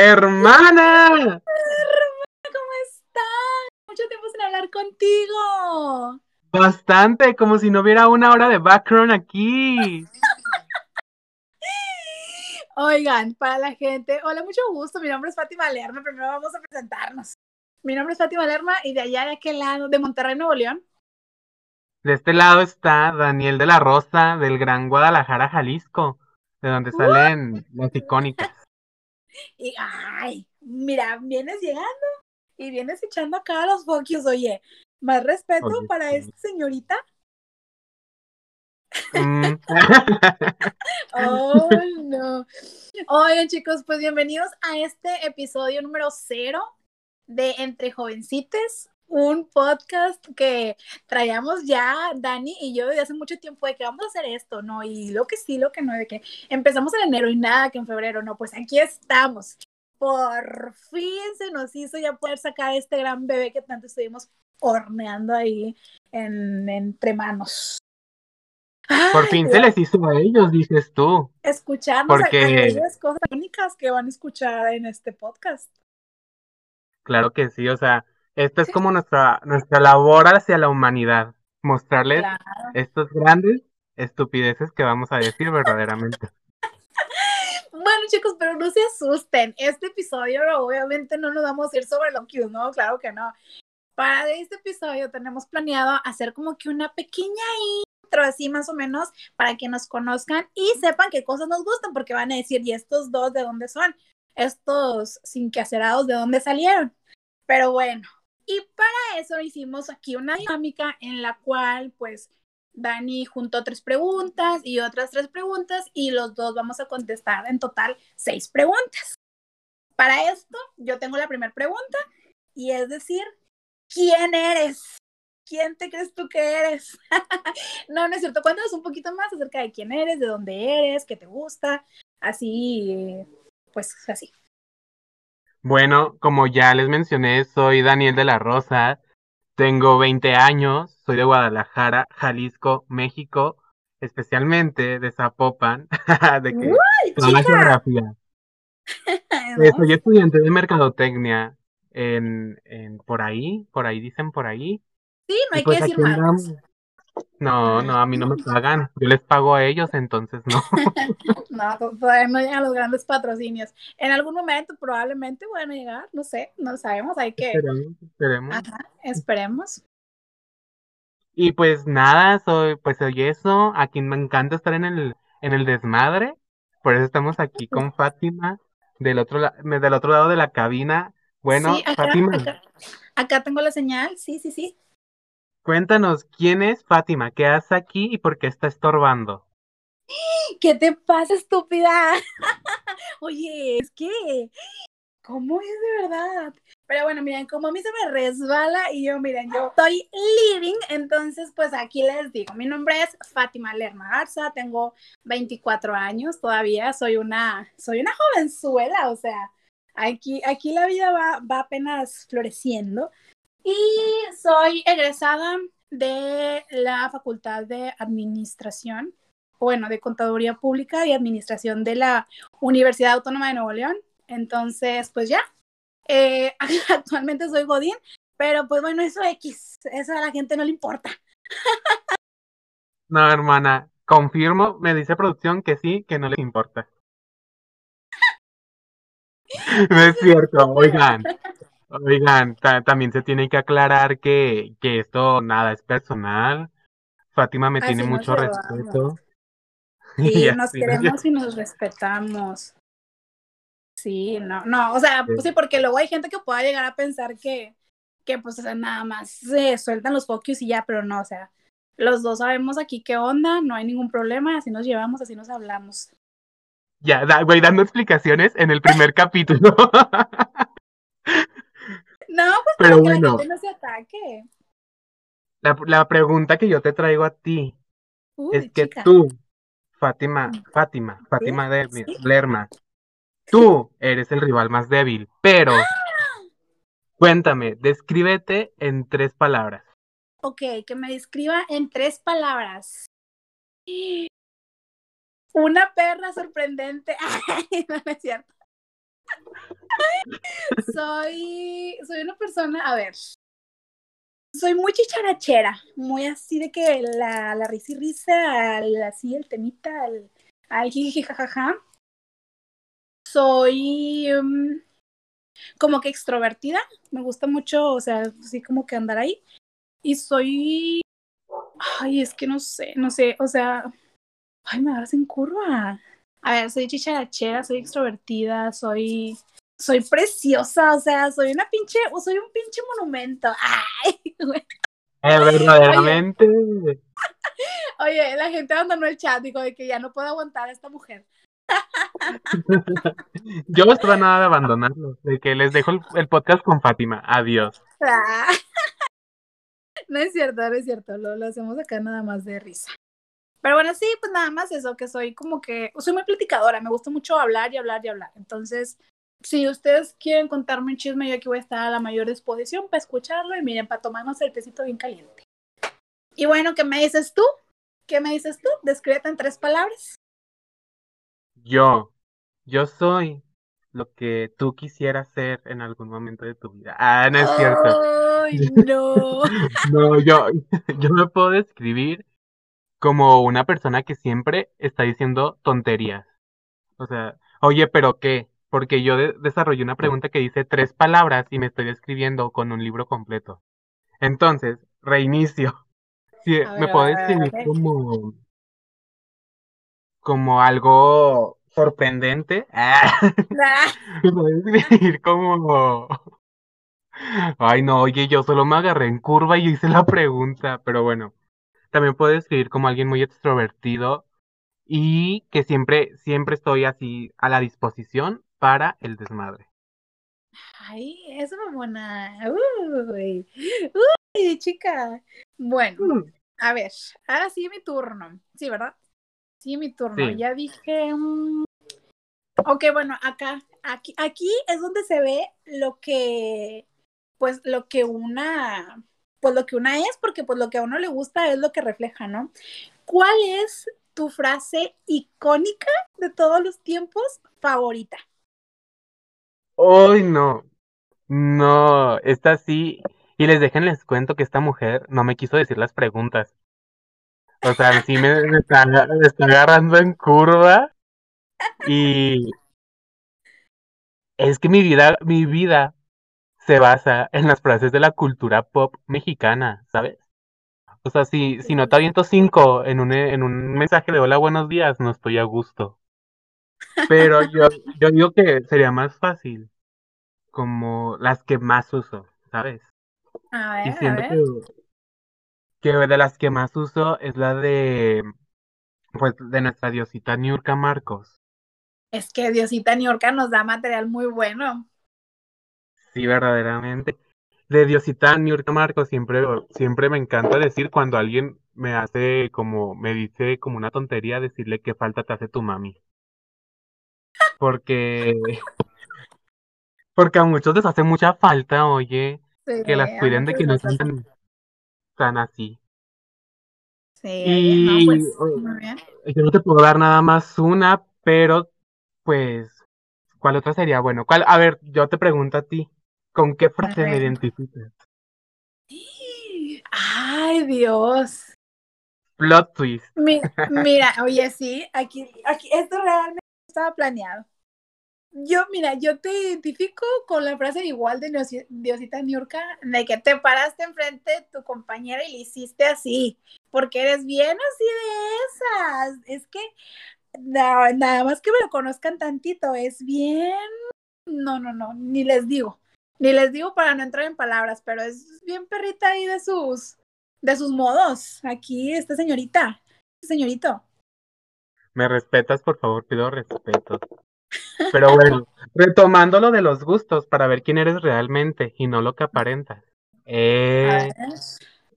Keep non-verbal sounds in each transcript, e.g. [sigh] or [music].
Hermana. Hermana, ¿cómo estás? Mucho tiempo sin hablar contigo. Bastante, como si no hubiera una hora de background aquí. Oigan, para la gente, hola, mucho gusto. Mi nombre es Fátima Lerma. Primero vamos a presentarnos. Mi nombre es Fátima Lerma y de allá de aquel lado, de Monterrey, Nuevo León. De este lado está Daniel de la Rosa, del Gran Guadalajara, Jalisco, de donde salen las icónicas. [laughs] Y, ay, mira, vienes llegando y vienes echando acá a los focus, oye. Más respeto Oye, para sí. esta señorita. Mm. [laughs] Oh, no. Oigan, chicos, pues bienvenidos a este episodio número cero de Entre Jovencites, un podcast que traíamos ya Dani y yo desde hace mucho tiempo de que vamos a hacer esto, ¿no? Y lo que sí, lo que no, de que empezamos en enero y nada que en febrero, no, pues aquí estamos. Por fin se nos hizo ya poder sacar este gran bebé que tanto estuvimos horneando ahí en, entre manos. Por Ay, fin se les hizo a ellos, dices tú. escucharnos Porque- aquellas cosas únicas que van a escuchar en este podcast. Claro que sí, o sea, esta es como nuestra, nuestra labor hacia la humanidad, mostrarles Claro. estos grandes estupideces que vamos a decir verdaderamente. [laughs] Bueno, chicos, pero no se asusten. Este episodio obviamente no nos vamos a ir sobre lo que ¿no? Claro que no. Para este episodio tenemos planeado hacer como que una pequeña intro, así más o menos, para que nos conozcan y sepan qué cosas nos gustan, porque van a decir, ¿y estos dos de dónde son? Estos sin quehacerados, ¿de dónde salieron? Pero bueno, y para eso hicimos aquí una dinámica en la cual, pues, Dani juntó tres preguntas y otras tres preguntas y los dos vamos a contestar en total seis preguntas. Para esto, yo tengo la primera pregunta y es decir, ¿quién eres? ¿Quién te crees tú que eres? [laughs] no, no es cierto. Cuéntanos un poquito más acerca de quién eres, de dónde eres, qué te gusta, así, pues así. Bueno, como ya les mencioné, soy Daniel de la Rosa, tengo 20 años, soy de Guadalajara, Jalisco, México, especialmente de Zapopan, [laughs] de que ¡Uy, toda la geografía. [laughs] Eh, soy estudiante de mercadotecnia en, en por ahí, por ahí dicen por ahí. Sí, no hay pues que decir aquí más. andamos. No, no, a mí no me pagan, yo les pago a ellos, entonces no. [laughs] No, to- todavía no llegan los grandes patrocinios. En algún momento probablemente van a llegar, no sé, no sabemos, hay que, Esperemos, esperemos. ajá, esperemos. Y pues nada, soy, pues soy eso. Aquí me encanta estar en el, en el desmadre. Por eso estamos aquí con [laughs] Fátima, del otro, la- del otro lado de la cabina. Bueno, sí, acá, Fátima, acá, acá tengo la señal, sí, sí, sí. Cuéntanos, ¿quién es Fátima? ¿Qué hace aquí y por qué está estorbando? ¿Qué te pasa, estúpida? [laughs] Oye, es que, ¿cómo es de verdad? Pero bueno, miren, como a mí se me resbala y yo, miren, yo estoy living, entonces pues aquí les digo, mi nombre es Fátima Lerma Garza, tengo 24 años todavía, soy una, soy una jovenzuela, o sea, aquí, aquí la vida va, va apenas floreciendo y soy egresada de la Facultad de Administración bueno, de Contaduría Pública y Administración de la Universidad Autónoma de Nuevo León. Entonces, pues ya, eh, [laughs] actualmente soy Godín, pero pues bueno, eso X, eso a la gente no le importa. No, hermana, confirmo, me dice producción que sí, que no les importa. [laughs] No es cierto, [laughs] oigan, oigan, ta- también se tiene que aclarar que, que esto nada es personal. Fátima me Así tiene mucho respeto. [laughs] Sí, Y nos queremos y nos respetamos. Sí, no, no, o sea, pues sí, porque luego hay gente que pueda llegar a pensar que, que pues o sea, nada más se sueltan los focus y ya, pero no, o sea, los dos sabemos aquí qué onda, no hay ningún problema, así nos llevamos, así nos hablamos. Ya, da- güey, dando explicaciones en el primer [laughs] capítulo. [laughs] No, pues Pero para que la gente no se ataque. La, la pregunta que yo te traigo a ti Uy, es que chica. tú, Fátima, Fátima, Fátima de ¿Sí? Lerma, tú eres el rival más débil, pero cuéntame, descríbete en tres palabras. Ok, que me describa en tres palabras. Una perra sorprendente. [laughs] Ay, no, no es cierto. Soy, soy una persona, a ver, soy muy chicharachera, muy así de que la, risa y risa, así el temita, al, al jajaja. Soy um, como que extrovertida, me gusta mucho, o sea, así como que andar ahí. Y soy, ay, es que no sé, no sé, o sea, ay, me agarras en curva. A ver, soy chicharachera, soy extrovertida, soy soy preciosa, o sea, soy una pinche, o soy un pinche monumento. Ay, güey. Eh, verdaderamente. Oye, la gente abandonó el chat, dijo de que ya no puedo aguantar a esta mujer. [laughs] Yo no estaba nada de abandonarlo, de que les dejo el, podcast con Fátima. Adiós. [laughs] No es cierto, no es cierto, lo, lo hacemos acá nada más de risa. Pero bueno, sí, pues nada más eso, que soy como que, soy muy platicadora, me gusta mucho hablar y hablar y hablar. Entonces, si ustedes quieren contarme un chisme, yo aquí voy a estar a la mayor disposición para escucharlo y miren, para tomarnos el tecito bien caliente. Y bueno, ¿qué me dices tú? ¿Qué me dices tú? Descríbete en tres palabras. Yo, yo soy lo que tú quisieras ser en algún momento de tu vida. Ah, no es cierto. Ay, [laughs] no. no, yo, [laughs] yo me puedo describir como una persona que siempre está diciendo tonterías. O sea, oye, pero ¿qué? Porque yo desarrollé una pregunta que dice tres palabras y me estoy describiendo con un libro completo. Entonces, reinicio. [laughs] Sí, me puedo describir como como algo sorprendente. [laughs] me puedo describir como Ay, no, oye, yo solo me agarré en curva y hice la pregunta, pero bueno. También puedo describir como alguien muy extrovertido y que siempre, siempre estoy así a la disposición para el desmadre. Ay, eso es buena. Uy, uy, chica. Bueno, mm. a ver, ahora sí mi turno. Sí, ¿verdad? Sí, mi turno. Ya dije. Mm, ok, bueno, acá, aquí, aquí es donde se ve lo que, pues, lo que una, pues lo que una es, porque pues lo que a uno le gusta es lo que refleja, ¿no? ¿Cuál es tu frase icónica de todos los tiempos favorita? Uy, no. No, esta sí. Y les dejen, les cuento que esta mujer no me quiso decir las preguntas. O sea, sí me, está, agarrando en curva. Y es que mi vida, mi vida se basa en las frases de la cultura pop mexicana, ¿sabes? O sea, si, si no te aviento cinco en un, en un mensaje de hola, buenos días, no estoy a gusto. Pero yo, yo digo que sería más fácil como las que más uso, ¿sabes? A ver, y siento Que, de las que más uso es la de pues de nuestra diosita Niurka Marcos. Es que Diosita Niurka nos da material muy bueno. Sí, verdaderamente. De Diosita Niurka Marcos siempre, siempre me encanta decir cuando alguien me hace como, me dice como una tontería, decirle qué falta te hace tu mami. Porque, porque a muchos les hace mucha falta, oye, que las cuiden de que no sean tan, así. Sí, y pues, yo no te puedo dar nada más una, pero pues, ¿cuál otra sería? Bueno, ¿cuál? A ver, yo te pregunto a ti, ¿con qué frase me identificas? Ay, Dios. Plot twist. [laughs] mira, oye, sí, aquí, aquí, esto realmente estaba planeado. Yo, mira, yo te identifico con la frase igual de Diosita Niurka, de que te paraste enfrente de tu compañera y le hiciste así, porque eres bien así de esas. Es que nada más que me lo conozcan tantito, es bien. No, no, no, ni les digo, ni les digo para no entrar en palabras, pero es bien perrita ahí de sus, de sus modos. Aquí, esta señorita, este señorito. Me respetas, por favor, pido respeto. Pero bueno, retomando lo de los gustos para ver quién eres realmente y no lo que aparentas. Eh,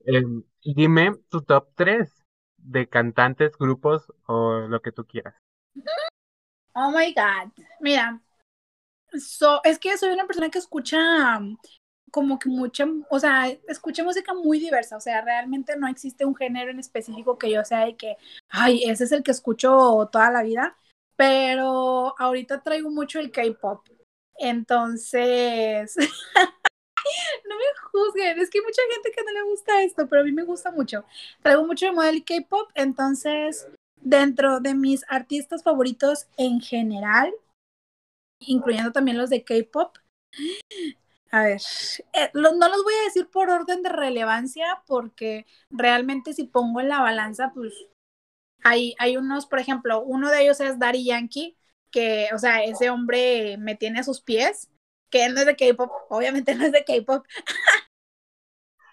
em, dime tu top 3 de cantantes, grupos o lo que tú quieras. Oh my God. Mira, es que soy una persona que escucha como que mucha, o sea, escucha música muy diversa, o sea, realmente no existe un género en específico que yo sea y que, ay, ese es el que escucho toda la vida pero ahorita traigo mucho el K-pop. Entonces, [laughs] no me juzguen, es que hay mucha gente que no le gusta esto, pero a mí me gusta mucho. Traigo mucho de modelo y K-pop, entonces dentro de mis artistas favoritos en general, incluyendo también los de K-pop, a ver, eh, no los voy a decir por orden de relevancia porque realmente si pongo en la balanza, pues hay, hay unos, por ejemplo, uno de ellos es Daddy Yankee, que, o sea, ese hombre me tiene a sus pies, que él no es de K-pop, obviamente no es de K-pop.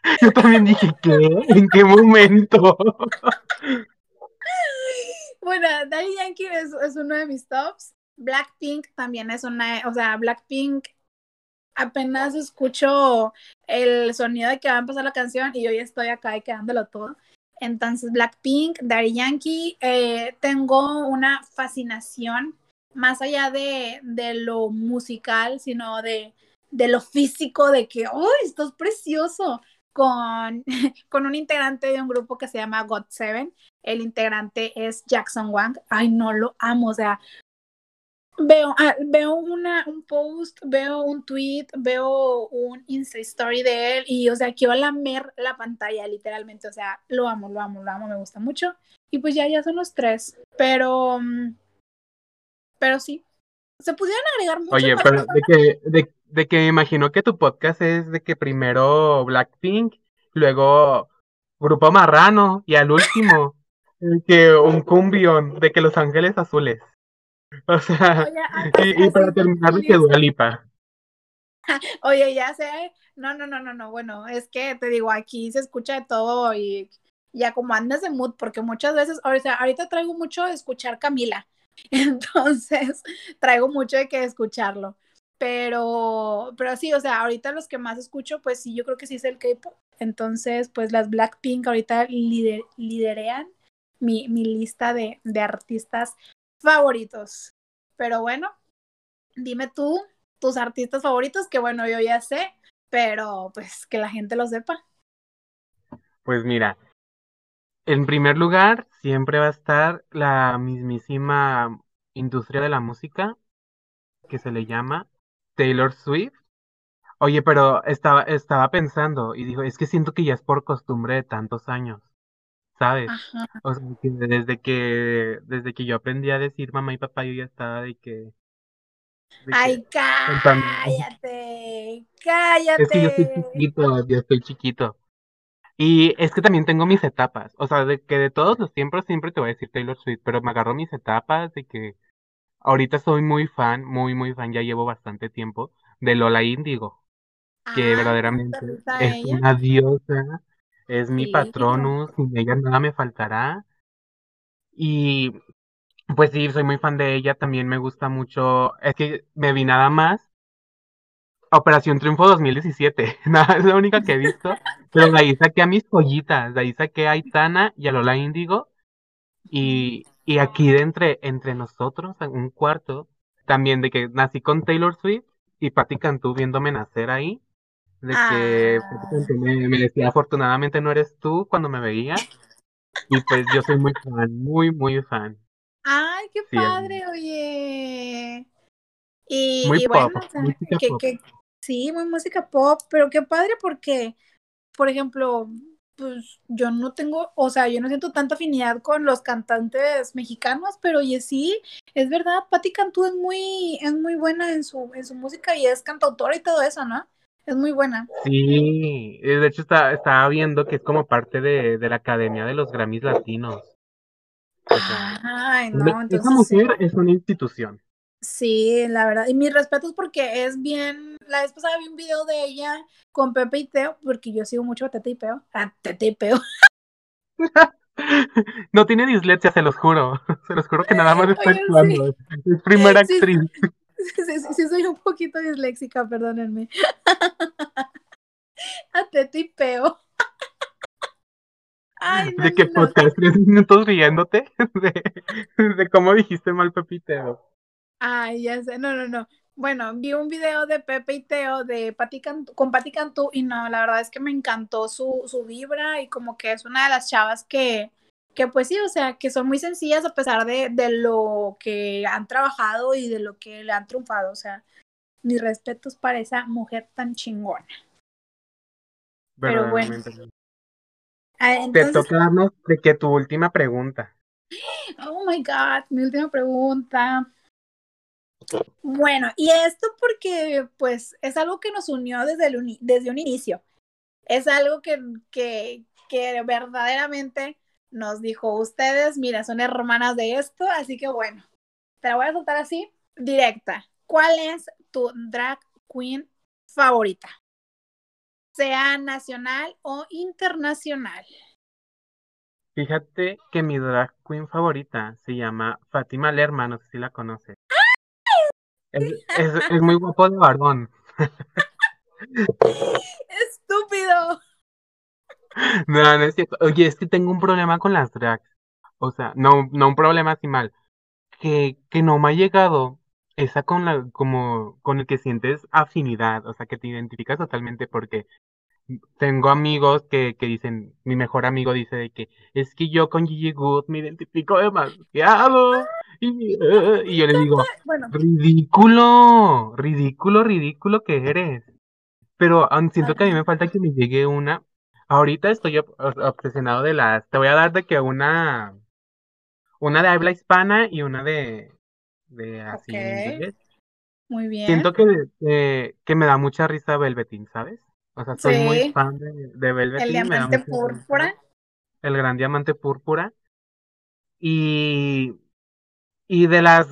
[laughs] Yo también dije, ¿qué? ¿En qué momento? [laughs] bueno, Daddy Yankee es, es uno de mis tops. Blackpink también es una, o sea, Blackpink apenas escucho el sonido de que va a empezar la canción y yo ya estoy acá y quedándolo todo. Entonces, Blackpink, Daddy Yankee, eh, tengo una fascinación más allá de, de lo musical, sino de, de, lo físico, de que, ¡oh, esto es precioso! Con, [laughs] con un integrante de un grupo que se llama God Seven. El integrante es Jackson Wang. Ay, no lo amo. O sea, veo, ah, veo una, un post, veo un tweet, veo un Insta Story de él y, o sea, quiero lamer la pantalla, literalmente. O sea, lo amo, lo amo, lo amo, me gusta mucho. Y pues ya, ya son los tres. Pero, mm, pero sí. Se pudieran agregar mucho Oye, pero de que, de, de que me imagino que tu podcast es de que primero Blackpink, luego Grupo Marrano y al último que un cumbión de que Los Ángeles Azules. [laughs] O sea, Oye, y, y, para terminar de que Lipa. [laughs] Oye, ya sé, no, no, no, no, no, bueno, es que te digo, aquí se escucha de todo y ya como andas de mood, porque muchas veces, o sea, ahorita traigo mucho de escuchar Camila, [laughs] entonces traigo mucho de que escucharlo, pero, pero sí, o sea, ahorita los que más escucho, pues sí, yo creo que sí es el K-pop, entonces, pues las Blackpink ahorita lider, liderean mi, mi lista de, de artistas favoritos. Pero bueno, dime tú tus artistas favoritos, que bueno, yo ya sé, pero pues que la gente lo sepa. Pues mira, en primer lugar, siempre va a estar la mismísima industria de la música, que se le llama Taylor Swift. Oye, pero estaba, estaba pensando y dijo, es que siento que ya es por costumbre de tantos años. ¿Sabes? O sea, que desde que desde que yo aprendí a decir mamá y papá, yo ya estaba de que... Ay, cállate, cállate. Es que yo estoy chiquito, yo estoy chiquito. Y es que también tengo mis etapas, o sea, de que de todos los tiempos siempre te voy a decir Taylor Swift, pero me agarro mis etapas de que ahorita soy muy fan, muy, muy fan, ya llevo bastante tiempo, de Lola Índigo, que verdaderamente es una diosa es mi patronus, sin ella nada me faltará. Y pues sí, soy muy fan de ella, también me gusta mucho, es que me vi nada más Operación Triunfo 2017, [laughs] nada, es la única que he visto, pero de ahí saqué a mis pollitas, de ahí saqué a Aitana y a Lola Índigo, y, y aquí de entre, entre nosotros, en un cuarto, también de que nací con Taylor Swift y Patti Cantú viéndome nacer ahí, de que pues, ah. me, decía afortunadamente no eres tú cuando me veía y pues yo soy muy fan, muy muy fan. Ay, qué padre, oye. Y, muy bueno, que, sí, muy música pop, pero qué padre porque, por ejemplo, pues yo no tengo, o sea, yo no siento tanta afinidad con los cantantes mexicanos, pero oye, sí, es verdad, Patti Cantú es muy, es muy buena en su, en su música y es cantautora y todo eso, ¿no? Es muy buena. Sí, de hecho está, estaba viendo que es como parte de, de la Academia de los Grammys Latinos. Ay, no, entonces, esa mujer es una institución. Sí, la verdad. Y mis respetos porque es bien. La vez pasada vi un video de ella con Pepe y Teo, porque yo sigo mucho a Tete y Peo. A Tete y Peo. [laughs] [laughs] no tiene dislexia, se los juro. [laughs] Se los juro que nada más está actuando. Es primera actriz. Sí, sí, soy un poquito disléxica, perdónenme. A peo. [laughs] Ay, no, de que no, tres minutos riéndote [laughs] de, de, cómo dijiste mal Pepe y Teo. Ay, ya sé, no, no, no. Bueno, vi un video de Pepe y Teo de Pati con Pati Cantú y no, la verdad es que me encantó su, su vibra y como que es una de las chavas que, que pues sí, o sea, que son muy sencillas a pesar de, de, lo que han trabajado y de lo que le han triunfado, o sea, mis respetos para esa mujer tan chingona. Pero bueno. Ah, Te toca darnos de que tu última pregunta. Oh my God, mi última pregunta. Bueno, y esto porque pues es algo que nos unió desde, el desde un inicio. Es algo que, que, que verdaderamente nos dijo, ustedes, mira, son hermanas de esto, así que bueno, te la voy a soltar así, directa. ¿Cuál es tu drag queen favorita? Sea nacional o internacional. Fíjate que mi drag queen favorita se llama Fátima Lerma, no sé si la conoces. Es, [laughs] muy guapo de varón. Estúpido. [laughs] No, no es cierto. Oye, es que tengo un problema con las drags. O sea, no, no un problema así mal. Que, que no me ha llegado esa con la, como, con el que sientes afinidad, o sea, que te identificas totalmente porque tengo amigos que, que dicen, mi mejor amigo dice de que es que yo con Gigi Good me identifico demasiado. Y, y yo le digo, ridículo, ridículo, ridículo que eres. Pero siento que a mí me falta que me llegue una. Ahorita estoy obsesionado de las. Te voy a dar de que una. Una de habla hispana y una de. De así Muy bien. Siento que, que me da mucha risa Velvetín, ¿sabes? O sea, soy muy fan de, de Velveteen. El diamante púrpura. El gran diamante púrpura. Y, y de las,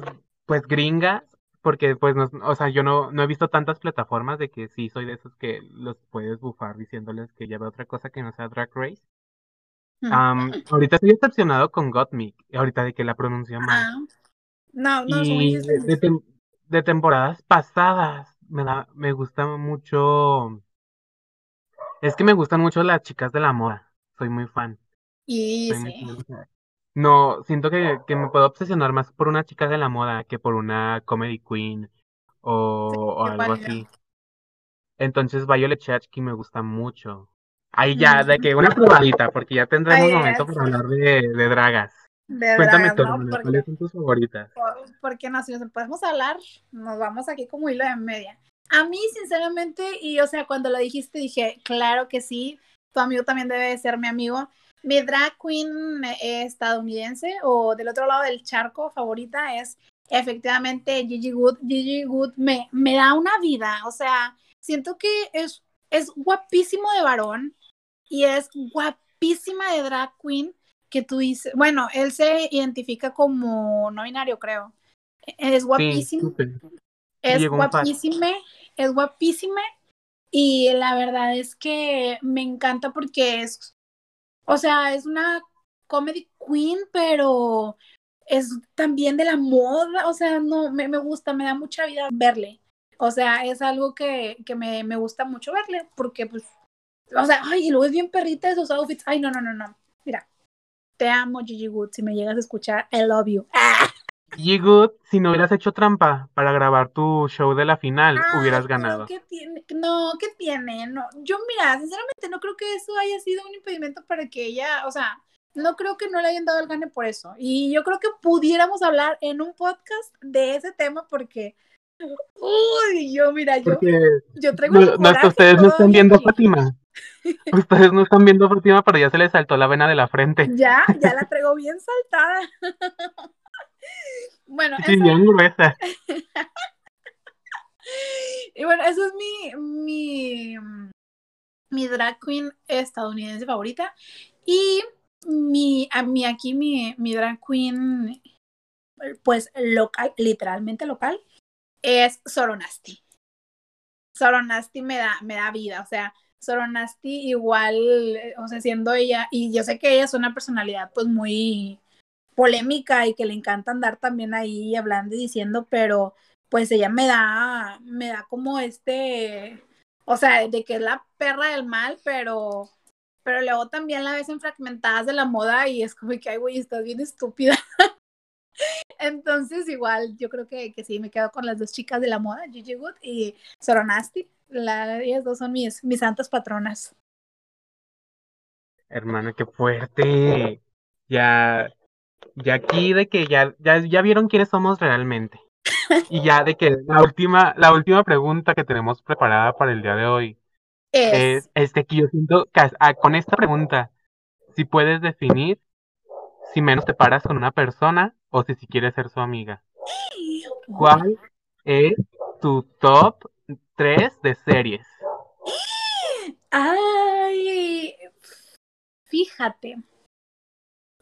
pues, gringas, porque, pues, no, o sea, yo no, no he visto tantas plataformas de que sí soy de esos que los puedes bufar diciéndoles que lleve otra cosa que no sea Drag Race. Mm. ahorita estoy decepcionado con Gottmik, ahorita de que la pronunció mal. Ah. No, no, y de, de, temporadas pasadas me, da, me gusta mucho es que me gustan mucho las chicas de la moda. Soy muy fan. Y sí. No, siento que, que, me puedo obsesionar más por una chica de la moda que por una comedy queen o, algo así. Entonces Violet Chachki me gusta mucho. Ahí ya, de que una probadita, porque ya tendremos momento para hablar de, de dragas. Cuéntame tú, ¿cuáles son tus favoritas? Porque no, si nos podemos hablar, nos vamos aquí como hilo de media. A mí, sinceramente, y o sea, cuando lo dijiste, dije, claro que sí, tu amigo también debe ser mi amigo. Mi drag queen estadounidense o del otro lado del charco favorita es efectivamente Gigi Good. Gigi Good me, me da una vida, o sea, siento que es, es guapísimo de varón y es guapísima de drag queen que tú dices, bueno, él se identifica como no binario, creo. Es guapísimo. es guapísima, es guapísima y la verdad es que me encanta porque es, o sea, es una comedy queen, pero es también de la moda, o sea, no, me, me gusta, me da mucha vida verle. O sea, es algo que, que me, me, gusta mucho verle, porque pues, o sea, ay, y luego es bien perrita esos outfits. Ay, no, no, no, no. Te amo, Gigi Wood, si me llegas a escuchar, I love you. ¡Ah! Y Good, si no hubieras hecho trampa para grabar tu show de la final, hubieras ganado. ¿qué tiene? No, ¿qué tiene? No, yo mira, sinceramente no creo que eso haya sido un impedimento para que ella, o sea, no creo que no le hayan dado el gane por eso. Y yo creo que pudiéramos hablar en un podcast de ese tema porque, uy, yo mira, yo, yo traigo... No, ustedes no están viendo a Fátima. Ustedes no están viendo a Fátima, pero ya se le saltó la vena de la frente. Ya, ya la [laughs] traigo bien saltada. Bueno, sí, bien gruesa. [laughs] y bueno, eso es mi, mi, mi drag queen estadounidense favorita. Y mi, a mí aquí mi, mi drag queen, pues local, literalmente local, es Soronasti. Soronasti me da, me da vida, o sea, Soronasti igual, o sea, siendo ella, y yo sé que ella es una personalidad pues muy, polémica y que le encanta andar también ahí hablando y diciendo, pero pues ella me da, me da como este, o sea, de que es la perra del mal, pero, pero luego también la ves en fragmentadas de la moda y es como que, ay, güey, estás bien estúpida. [laughs] Entonces, igual, yo creo que, que sí, me quedo con las dos chicas de la moda, Gigi Good y Soronasti. La, ellas dos son mis, mis santas patronas. Hermana, qué fuerte. Ya, y aquí de que ya, ya, ya vieron quiénes somos realmente. [laughs] Y ya de que la última, la última pregunta que tenemos preparada para el día de hoy es, Es. este que yo siento que ah, con esta pregunta, si puedes definir si menos te paras con una persona o si, si quieres ser su amiga. ¿Cuál es tu top 3 de series? Ay, fíjate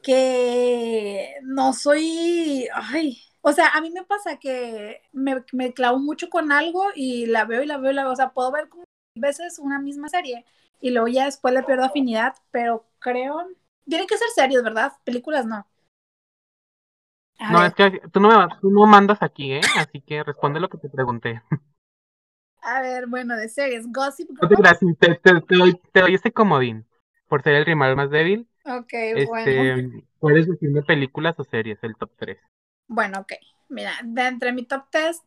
que no soy, ay, o sea, a mí me pasa que me, me clavo mucho con algo y la veo y la veo y la veo, o sea, puedo ver como veces una misma serie y luego ya después le pierdo afinidad, pero creo, tiene que ser series, ¿verdad? Películas no. A No, ver, es que tú no, me, tú no mandas aquí, ¿eh? Así que responde lo que te pregunté. [laughs] a ver, bueno, de series, Gossip Girl. creas, te, te- te doy, te doy este comodín por ser el rival más débil. Ok, Este, bueno. puedes decirme películas o series, el top 3. Bueno, ok. Mira, de entre mi top 3,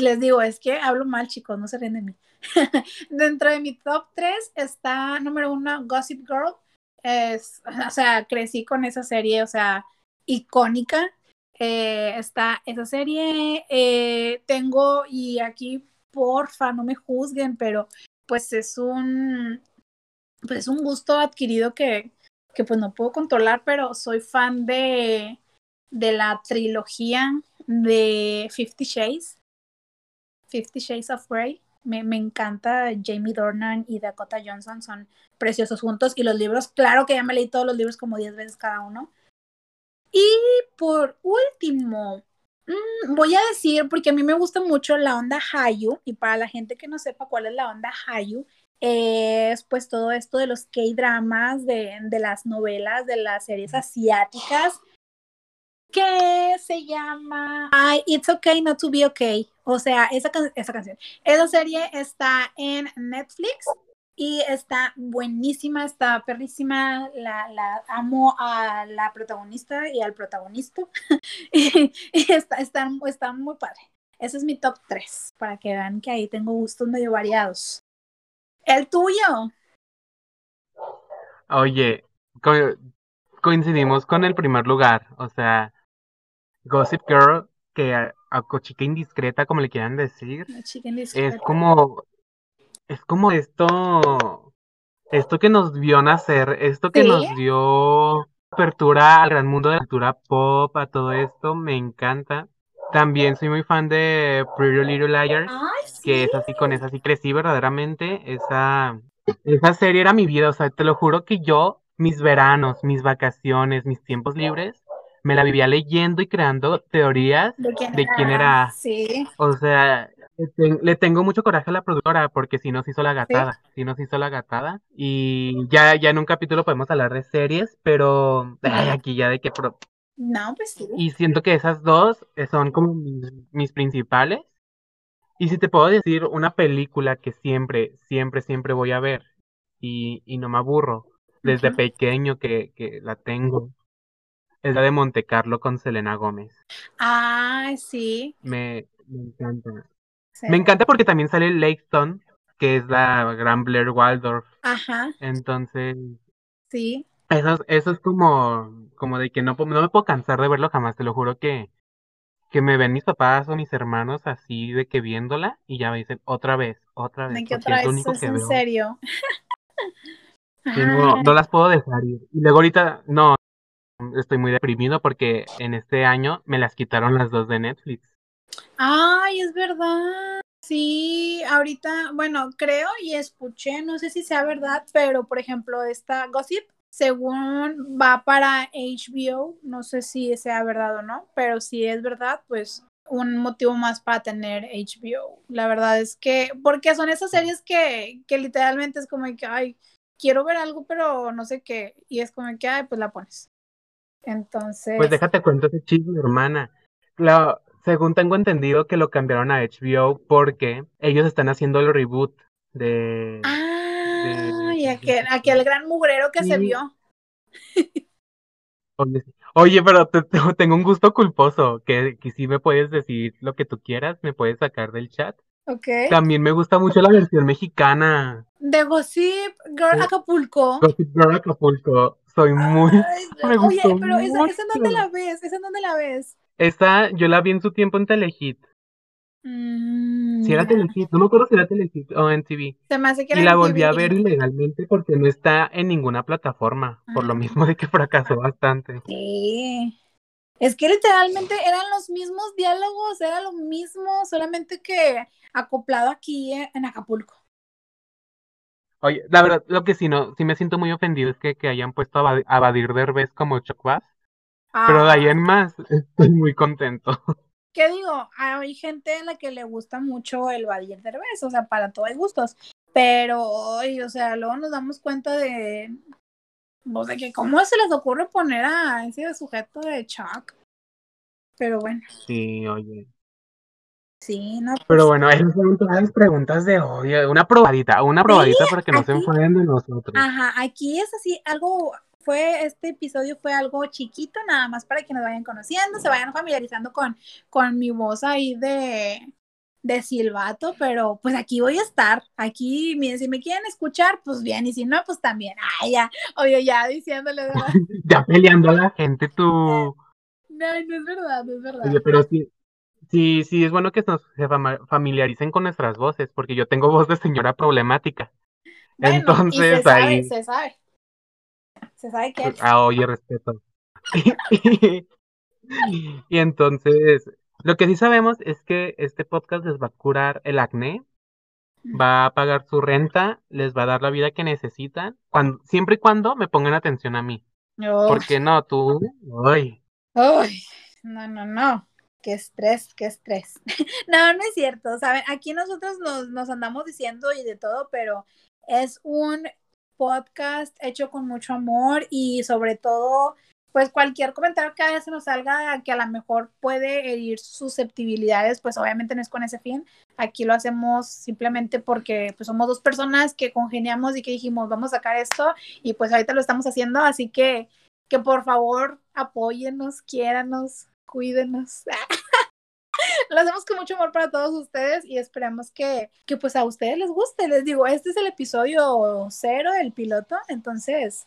les digo, es que hablo mal, chicos, no se ríen de mí. [laughs] Dentro de mi top 3 está número uno, Gossip Girl. Es, o sea, crecí con esa serie, o sea, icónica. Eh, está esa serie. eh, tengo, y aquí, porfa, no me juzguen, pero pues es un, pues es un gusto adquirido que, que pues no puedo controlar, pero soy fan de, de la trilogía de Fifty Shades. Fifty Shades of Grey. Me, me, encanta Jamie Dornan y Dakota Johnson, son preciosos juntos. Y los libros, claro que ya me leí todos los libros como 10 veces cada uno. Y por último, mmm, voy a decir, porque a mí me gusta mucho la onda Hayu, y para la gente que no sepa cuál es la onda Hayu, es pues todo esto de los K-dramas, de, de las novelas, de las series asiáticas que se llama I, It's Okay Not to Be Okay. O sea, esa, esa canción. Esa serie está en Netflix y está buenísima, está perrísima. La, la amo a la protagonista y al protagonista. y, [laughs] y está, está, está muy padre. Ese es mi top 3, para que vean que ahí tengo gustos medio variados. ¿El tuyo? Oye, co coincidimos con el primer lugar, o sea, Gossip Girl, que a, a chica indiscreta, como le quieran decir, es como, es como esto, esto que nos vio nacer, esto que ¿Sí? nos dio apertura al gran mundo de la cultura pop, a todo esto, me encanta. También soy muy fan de Pretty Little Liars, sí. que es así, con esa sí crecí verdaderamente, esa, esa serie era mi vida, o sea, te lo juro que yo, mis veranos, mis vacaciones, mis tiempos libres, me la vivía leyendo y creando teorías de quién, de quién era. Sí. O sea, le, ten, le, tengo mucho coraje a la productora porque si nos hizo la gatada, ¿Sí? si nos hizo la gatada. Y ya, ya en un capítulo podemos hablar de series, pero ay, aquí ya de que... Pro... No, pues sí. Y siento que esas dos son como mis, mis principales. Y si te puedo decir una película que siempre, siempre, siempre voy a ver y, y no me aburro, desde uh -huh. pequeño que, que la tengo, es la de Monte Carlo con Selena Gómez. Ah, sí. Me, me encanta. Sí. Me encanta porque también sale Laketon, que es la gran Blair Waldorf. Ajá. Entonces. Sí. Eso, eso es como, como de que no, no me puedo cansar de verlo jamás, te lo juro que, que me ven mis papás o mis hermanos así de que viéndola y ya me dicen otra vez, otra vez. ¿De qué otra vez? Es, es en veo. serio. [laughs] No, no las puedo dejar ir. Y luego ahorita, no, estoy muy deprimido porque en este año me las quitaron las dos de Netflix. Ay, es verdad. Sí, ahorita, bueno, creo y escuché, no sé si sea verdad, pero por ejemplo, esta Gossip, según va para HBO, no sé si sea verdad o no, pero si es verdad, pues un motivo más para tener HBO. La verdad es que, porque son esas series que, que literalmente es como que, ay, quiero ver algo, pero no sé qué, y es como que, ay, pues la pones. Entonces. Pues déjate cuento ese chisme, hermana. La, según tengo entendido que lo cambiaron a HBO porque ellos están haciendo el reboot de. Ah, de, y aquel, aquel gran mugrero que sí. se vio. [laughs] Oye, oye pero te, te, tengo un gusto culposo, que, que si me puedes decir lo que tú quieras, me puedes sacar del chat. Ok. También me gusta mucho la versión mexicana. De Gossip Girl Acapulco. Gossip Girl Acapulco. Soy muy. Ay, me oye, pero esa, esa dónde la ves, esa dónde la ves. Esta yo la vi en su tiempo en Telehit. Mm, Si era. Telehit, no me acuerdo si era Telehit o en TV. Se me hace que Y la volví a ver ilegalmente porque no está en ninguna plataforma, por lo Ah. mismo de que fracasó bastante. Sí. Es que literalmente eran los mismos diálogos, era lo mismo, solamente que acoplado aquí en Acapulco. Oye, la verdad, lo que sí no, sí me siento muy ofendido es que, que hayan puesto a, Bad- a Badir Derbez como Chuck Pero de ahí en Ah, más [laughs] estoy muy contento. ¿Qué digo? Hay gente a la que le gusta mucho el Badir Derbez, o sea, para todo hay gustos. Pero, o sea, luego nos damos cuenta de, o sea, que cómo se les ocurre poner a ese sujeto de Chuck. Pero bueno, Sí, oye. sí, no, Pero pues, bueno, esas son todas las preguntas de hoy. Una probadita, una probadita para que no se aquí- enfrenten de nosotros. Ajá, aquí es así, algo, fue, este episodio fue algo chiquito, nada más para que nos vayan conociendo, se vayan familiarizando con, con mi voz ahí de, de silbato, pero pues aquí voy a estar, aquí, miren, si me quieren escuchar, pues bien, y si no, pues también, ay, ya, oye, ya diciéndole. [laughs] Ya peleando a la gente, tú. No, no es verdad, no es verdad. Oye, pero sí, sí, sí, es bueno que nos se familiaricen con nuestras voces, porque yo tengo voz de señora problemática. Bueno, y se Entonces, sabe, ahí, se sabe, se sabe que ah, oye, respeto. [laughs] Y entonces, lo que sí sabemos es que este podcast les va a curar el acné, va a pagar su renta, les va a dar la vida que necesitan, cuando, siempre y cuando me pongan atención a mí. Oh. Porque no, tú, ay, Ay, no, no, no. Qué estrés, qué estrés. [laughs] No, no es cierto. Saben, aquí nosotros nos, nos andamos diciendo y de todo, pero es un podcast hecho con mucho amor y sobre todo, pues cualquier comentario que a veces nos salga que a lo mejor puede herir susceptibilidades, pues obviamente no es con ese fin. Aquí lo hacemos simplemente porque pues somos dos personas que congeniamos y que dijimos, vamos a sacar esto y pues ahorita lo estamos haciendo, así que que por favor apóyennos, quiéranos, cuídenos. [laughs] Lo hacemos con mucho amor para todos ustedes y esperamos que, que pues a ustedes les guste. Les digo, este es el episodio cero del piloto, entonces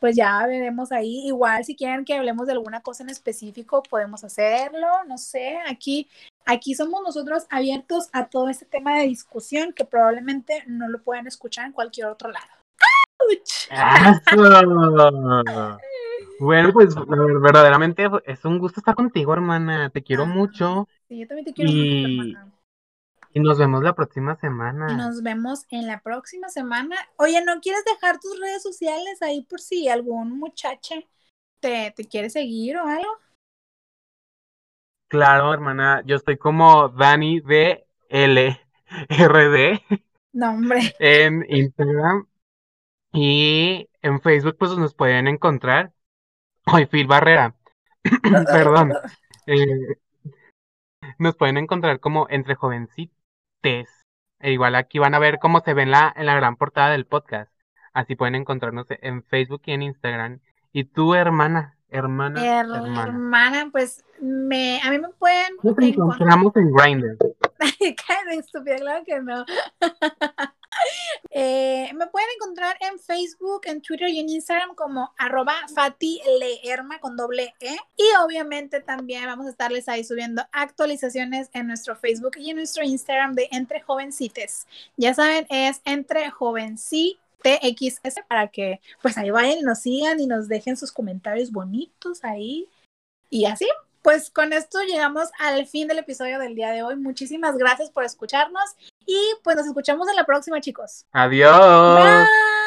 pues ya veremos ahí. Igual si quieren que hablemos de alguna cosa en específico, podemos hacerlo, no sé, aquí, aquí somos nosotros abiertos a todo este tema de discusión que probablemente no lo puedan escuchar en cualquier otro lado. ¡Auch! [laughs] Bueno, pues verdaderamente es un gusto estar contigo, hermana. Te quiero Ah, mucho Sí, yo también te quiero Y- mucho, hermana. y nos vemos la próxima Y semana. nos vemos en la próxima semana. Oye, ¿no quieres dejar tus redes sociales ahí por si algún muchacho te, te quiere seguir o algo? Claro, hermana, yo estoy como Dani de LRD No, hombre. en Instagram y en Facebook pues nos pueden encontrar. Ay, Phil Barrera. [clears throat] Perdón. [laughs] Eh, nos pueden encontrar como entre jovencites. E igual aquí van a ver cómo se ve en la, en la gran portada del podcast. Así pueden encontrarnos en Facebook y en Instagram. Y tú, hermana, hermana, hermana. Hermana, pues me, a mí me pueden Nos encontramos en Grindr. [laughs] Claro que no. [laughs] Eh, me pueden encontrar en Facebook, en Twitter y en Instagram como arroba con doble E. Y obviamente también vamos a estarles ahí subiendo actualizaciones en nuestro Facebook y en nuestro Instagram de Entre Jovencites. Ya saben, es Entre Jovencites. TXS para que pues ahí vayan nos sigan y nos dejen sus comentarios bonitos ahí y así pues con esto llegamos al fin del episodio del día de hoy. Muchísimas gracias por escucharnos y pues nos escuchamos en la próxima, chicos. Adiós. Bye.